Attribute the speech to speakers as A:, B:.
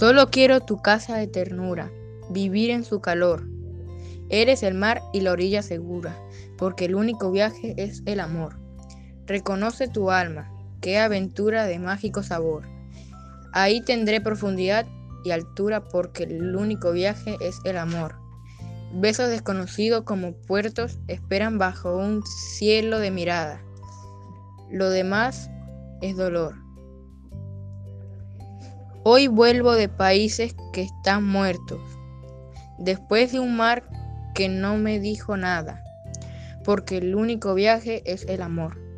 A: Solo quiero tu casa de ternura, vivir en su calor. Eres el mar y la orilla segura, porque el único viaje es el amor. Reconoce tu alma, qué aventura de mágico sabor. Ahí tendré profundidad y altura porque el único viaje es el amor. Besos desconocidos como puertos esperan bajo un cielo de mirada. Lo demás es dolor. Hoy vuelvo de países que están muertos, después de un mar que no me dijo nada, porque el único viaje es el amor.